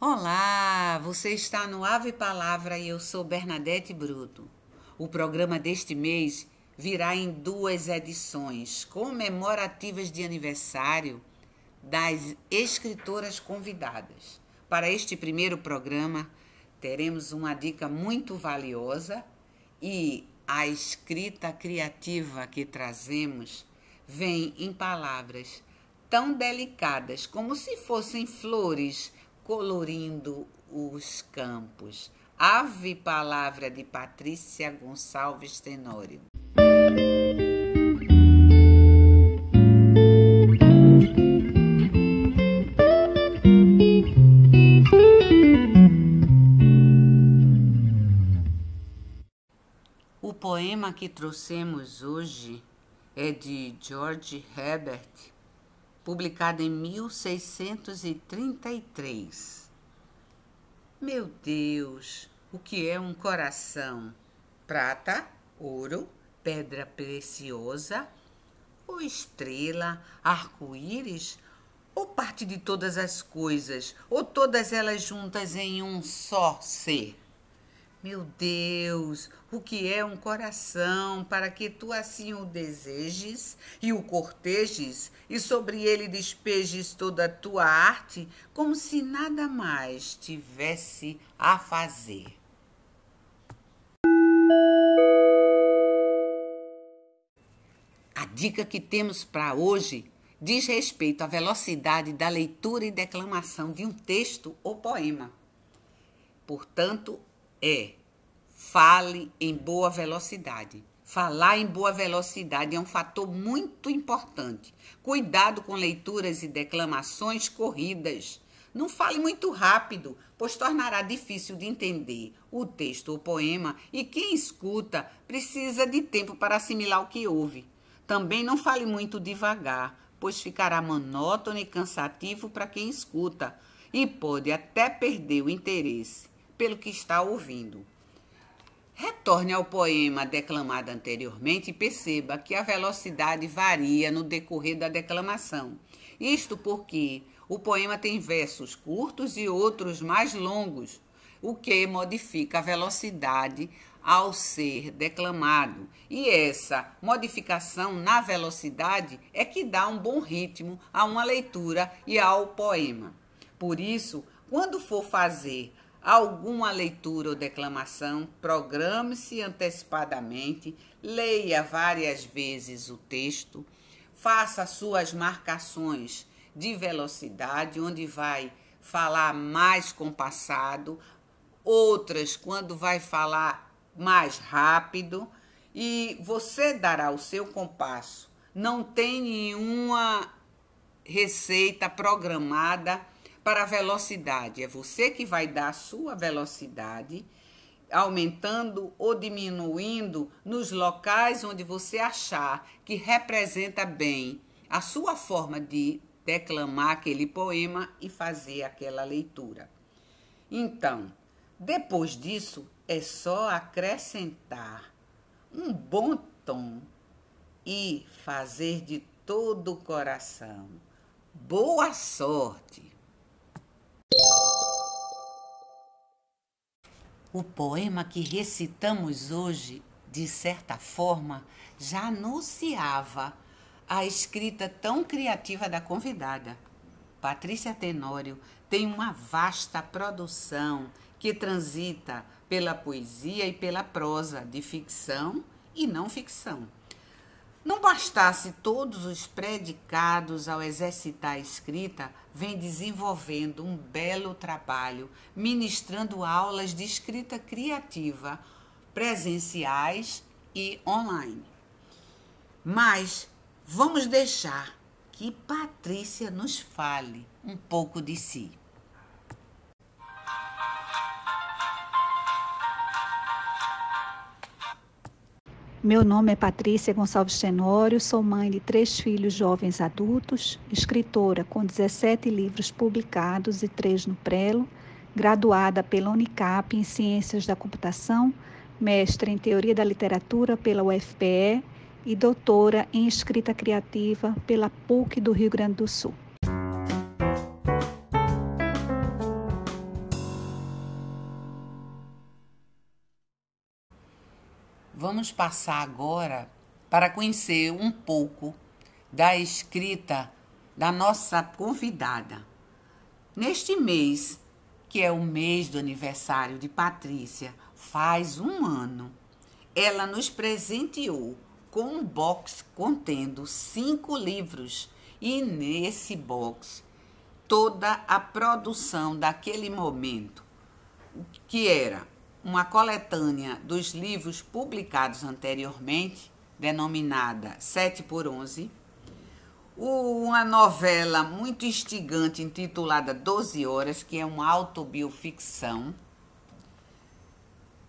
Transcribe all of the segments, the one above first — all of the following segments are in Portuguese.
Olá, você está no Ave Palavra e eu sou Bernadette Bruto. O programa deste mês virá em duas edições comemorativas de aniversário das escritoras convidadas. Para este primeiro programa, teremos uma dica muito valiosa e a escrita criativa que trazemos vem em palavras tão delicadas como se fossem flores colorindo os campos. Ave Palavra de Patrícia Gonçalves Tenório. O poema que trouxemos hoje é de George Herbert, publicado em 1633. Meu Deus, o que é um coração? Prata, ouro, pedra preciosa, ou estrela, arco-íris, ou parte de todas as coisas, ou todas elas juntas em um só ser? Meu Deus, o que é um coração para que tu assim o desejes e o cortejes e sobre ele despejes toda a tua arte, como se nada mais tivesse a fazer. A dica que temos para hoje diz respeito à velocidade da leitura e declamação de um texto ou poema. Portanto, é fale em boa velocidade. Falar em boa velocidade é um fator muito importante. Cuidado com leituras e declamações corridas. Não fale muito rápido, pois tornará difícil de entender o texto ou poema e quem escuta precisa de tempo para assimilar o que ouve. Também não fale muito devagar, pois ficará monótono e cansativo para quem escuta e pode até perder o interesse pelo que está ouvindo. Retorne ao poema declamado anteriormente e perceba que a velocidade varia no decorrer da declamação. Isto porque o poema tem versos curtos e outros mais longos, o que modifica a velocidade ao ser declamado. E essa modificação na velocidade é que dá um bom ritmo a uma leitura e ao poema. Por isso, quando for fazer alguma leitura ou declamação, programe-se antecipadamente, leia várias vezes o texto, faça suas marcações de velocidade, onde vai falar mais compassado, outras quando vai falar mais rápido, e você dará o seu compasso. Não tem nenhuma receita programada para a velocidade. É você que vai dar a sua velocidade, aumentando ou diminuindo nos locais onde você achar que representa bem a sua forma de declamar aquele poema e fazer aquela leitura. Então, depois disso, é só acrescentar um bom tom e fazer de todo o coração. Boa sorte! O poema que recitamos hoje, de certa forma, já anunciava a escrita tão criativa da convidada. Patrícia Tenório tem uma vasta produção que transita pela poesia e pela prosa, de ficção e não ficção. Não bastasse todos os predicados ao exercitar a escrita, vem desenvolvendo um belo trabalho, ministrando aulas de escrita criativa, presenciais e online. Mas vamos deixar que Patrícia nos fale um pouco de si. Meu nome é Patrícia Gonçalves Tenório, sou mãe de três filhos jovens adultos, escritora com 17 livros publicados e três no Prelo, graduada pela Unicap em Ciências da Computação, mestre em Teoria da Literatura pela UFPE e doutora em Escrita Criativa pela PUC do Rio Grande do Sul. Vamos passar agora para conhecer um pouco da escrita da nossa convidada. Neste mês, que é o mês do aniversário de Patrícia, faz um ano, ela nos presenteou com um box contendo cinco livros e nesse box toda a produção daquele momento, que era uma coletânea dos livros publicados anteriormente, denominada 7 por 11, uma novela muito instigante intitulada 12 Horas, que é uma autobioficção,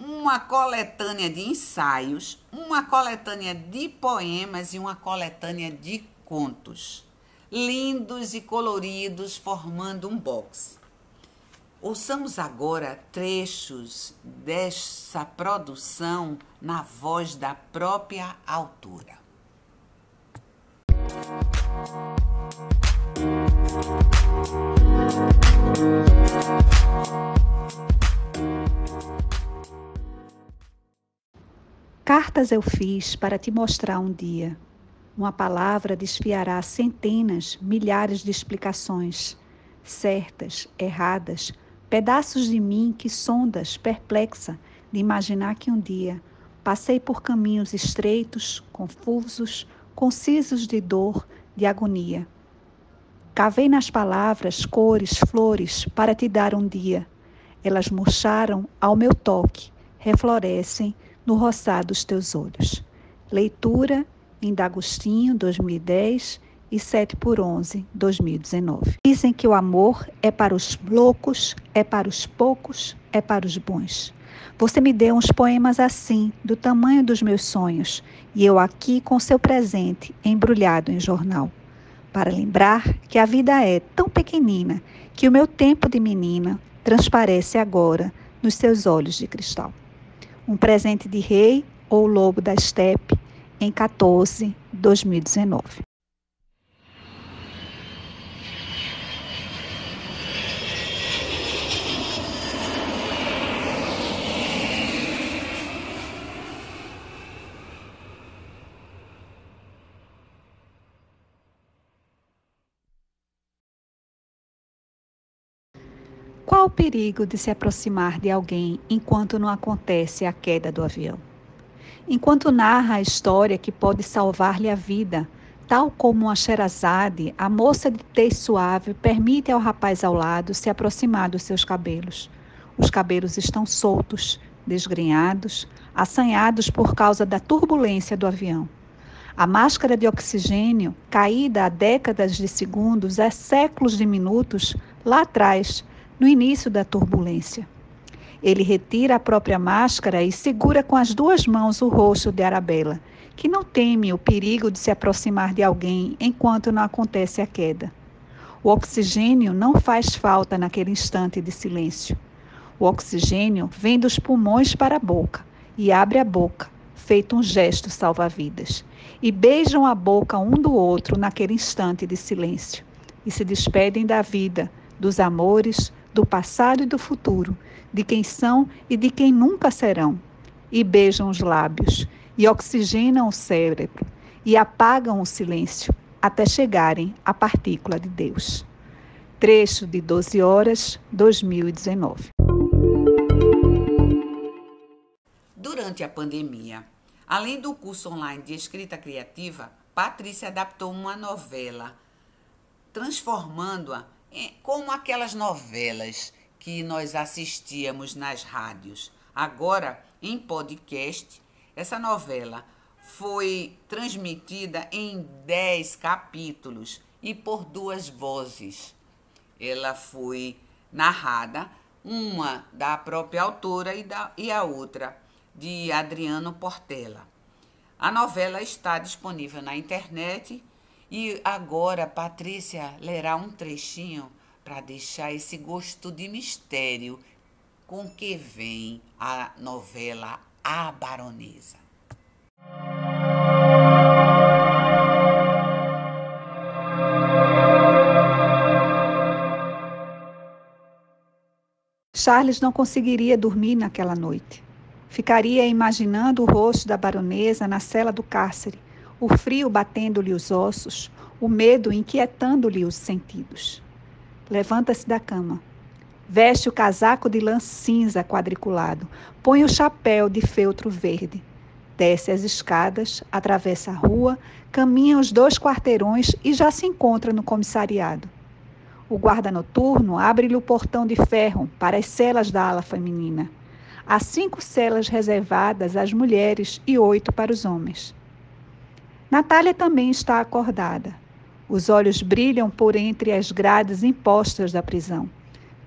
uma coletânea de ensaios, uma coletânea de poemas e uma coletânea de contos, lindos e coloridos, formando um box. Ouçamos agora trechos dessa produção na voz da própria autora. Cartas eu fiz para te mostrar um dia. Uma palavra desfiará centenas, milhares de explicações, certas, erradas, pedaços de mim que sondas, perplexa, de imaginar que um dia passei por caminhos estreitos, confusos, concisos de dor, de agonia. Cavei nas palavras cores, flores, para te dar um dia. Elas murcharam ao meu toque, reflorescem no roçar dos teus olhos. Leitura em D'Agostinho, 2010 e 7 por 11, 2019. Dizem que o amor é para os loucos, é para os poucos, é para os bons. Você me deu uns poemas assim, do tamanho dos meus sonhos, e eu aqui com seu presente embrulhado em jornal. Para lembrar que a vida é tão pequenina que o meu tempo de menina transparece agora nos seus olhos de cristal um presente de rei ou lobo da estepe em 14, 2019. Perigo de se aproximar de alguém enquanto não acontece a queda do avião? Enquanto narra a história que pode salvar-lhe a vida, tal como a Sherazade, a moça de tez suave permite ao rapaz ao lado se aproximar dos seus cabelos. Os cabelos estão soltos, desgrenhados, assanhados por causa da turbulência do avião. A máscara de oxigênio, caída há décadas de segundos, há séculos de minutos, lá atrás, no início da turbulência. Ele retira a própria máscara e segura com as duas mãos o rosto de Arabella, que não teme o perigo de se aproximar de alguém enquanto não acontece a queda. O oxigênio não faz falta naquele instante de silêncio. O oxigênio vem dos pulmões para a boca e abre a boca, feito um gesto salva-vidas. E beijam a boca um do outro naquele instante de silêncio. E se despedem da vida, dos amores, do passado e do futuro, de quem são e de quem nunca serão, e beijam os lábios, e oxigenam o cérebro, e apagam o silêncio, até chegarem à partícula de Deus. Trecho de 12 horas, 2019. Durante a pandemia, além do curso online de escrita criativa, Patrícia adaptou uma novela, transformando-a como aquelas novelas que nós assistíamos nas rádios. Agora, em podcast, essa novela foi transmitida em 10 capítulos e por duas vozes. Ela foi narrada, uma da própria autora e, da, e a outra de Adriano Portela. A novela está disponível na internet e agora Patrícia lerá um trechinho para deixar esse gosto de mistério com que vem a novela A Baronesa. Charles não conseguiria dormir naquela noite. Ficaria imaginando o rosto da baronesa na cela do cárcere, o frio batendo-lhe os ossos, o medo inquietando-lhe os sentidos. Levanta-se da cama. Veste o casaco de lã cinza quadriculado, põe o chapéu de feltro verde. Desce as escadas, atravessa a rua, caminha os dois quarteirões e já se encontra no comissariado. O guarda noturno abre-lhe o portão de ferro para as celas da ala feminina. Há cinco celas reservadas às mulheres e oito para os homens. Natália também está acordada. Os olhos brilham por entre as grades impostas da prisão.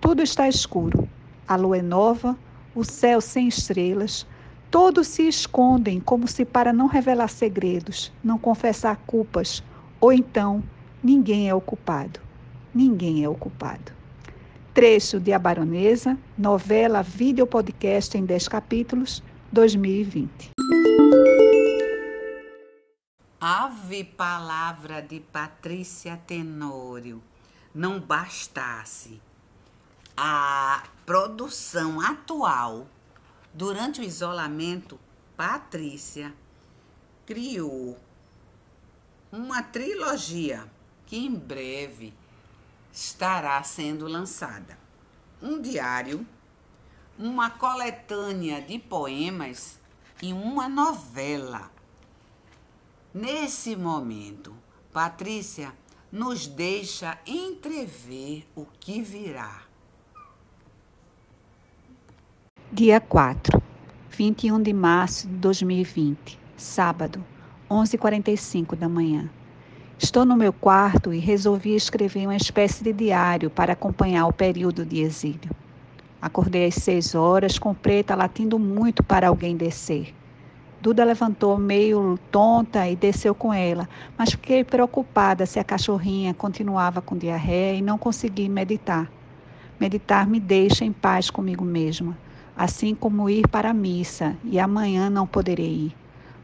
Tudo está escuro. A lua é nova, o céu sem estrelas. Todos se escondem como se para não revelar segredos, não confessar culpas, ou então ninguém é o culpado ninguém é o culpado. Trecho de A Baronesa, novela, vídeo podcast em 10 capítulos, 2020. Ave palavra de Patrícia Tenório. Não bastasse a produção atual durante o isolamento, Patrícia criou uma trilogia que em breve estará sendo lançada. Um diário, uma coletânea de poemas e uma novela. Nesse momento, Patrícia nos deixa entrever o que virá. Dia 4, 21 de março de 2020, sábado, 11h45 da manhã. Estou no meu quarto e resolvi escrever uma espécie de diário para acompanhar o período de exílio. Acordei às seis horas, com Preta latindo muito para alguém descer. Duda levantou meio tonta e desceu com ela, mas fiquei preocupada se a cachorrinha continuava com diarreia e não consegui meditar. Meditar me deixa em paz comigo mesma, assim como ir para a missa, e amanhã não poderei ir.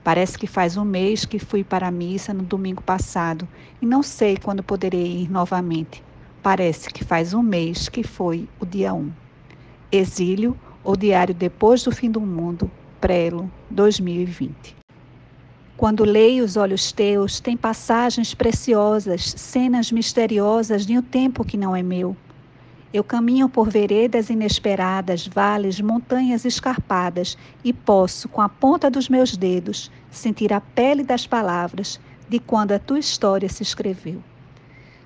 Parece que faz um mês que fui para a missa no domingo passado e não sei quando poderei ir novamente. Parece que faz um mês que foi o dia 1. Exílio ou Diário Depois do Fim do Mundo, Prelo, 2020. Quando leio os olhos teus, tem passagens preciosas, cenas misteriosas de um tempo que não é meu. Eu caminho por veredas inesperadas, vales, montanhas escarpadas e posso, com a ponta dos meus dedos, sentir a pele das palavras de quando a tua história se escreveu.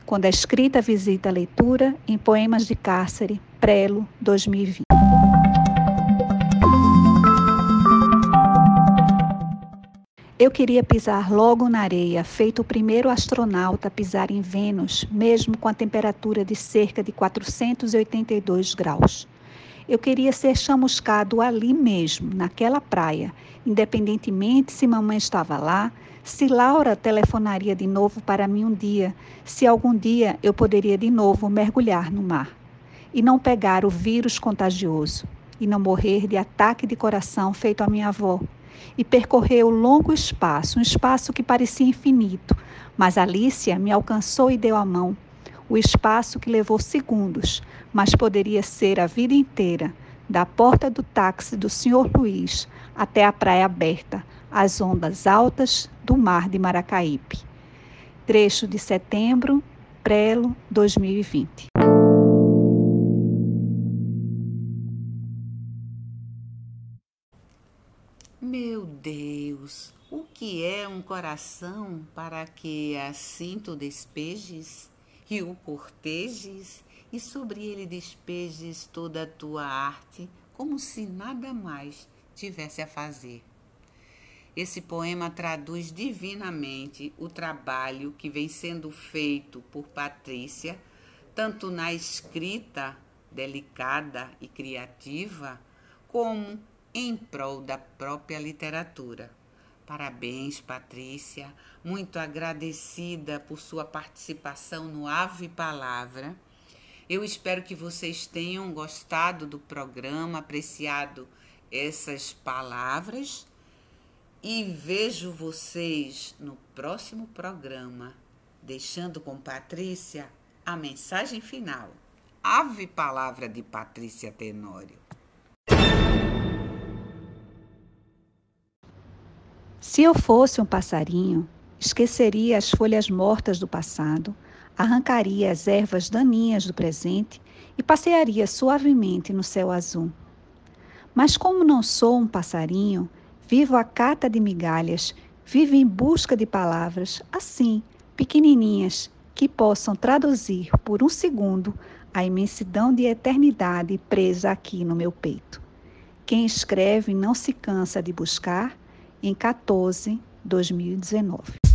Quando a escrita visita a leitura em Poemas de Cárcere, Prelo, 2020. Eu queria pisar logo na areia, feito o primeiro astronauta a pisar em Vênus, mesmo com a temperatura de cerca de 482 graus. Eu queria ser chamuscado ali mesmo, naquela praia, independentemente se mamãe estava lá, se Laura telefonaria de novo para mim um dia, se algum dia eu poderia de novo mergulhar no mar e não pegar o vírus contagioso e não morrer de ataque de coração feito a minha avó e percorreu longo espaço, um espaço que parecia infinito, mas Alicia me alcançou e deu a mão. O espaço que levou segundos, mas poderia ser a vida inteira, da porta do táxi do Sr. Luiz até a praia aberta, as ondas altas do mar de Maracaípe. Trecho de setembro, Prelo, 2020. Deus, o que é um coração para que assim tu despejes e o cortejes e sobre ele despejes toda a tua arte como se nada mais tivesse a fazer? Esse poema traduz divinamente o trabalho que vem sendo feito por Patrícia, tanto na escrita delicada e criativa, como em prol da própria literatura. Parabéns, Patrícia, muito agradecida por sua participação no Ave Palavra. Eu espero que vocês tenham gostado do programa, apreciado essas palavras e vejo vocês no próximo programa, deixando com Patrícia a mensagem final. Ave Palavra de Patrícia Tenório. Se eu fosse um passarinho, esqueceria as folhas mortas do passado, arrancaria as ervas daninhas do presente e passearia suavemente no céu azul. Mas como não sou um passarinho, vivo à cata de migalhas, vivo em busca de palavras assim, pequenininhas, que possam traduzir por um segundo a imensidão de eternidade presa aqui no meu peito. Quem escreve não se cansa de buscar em 14, 2019.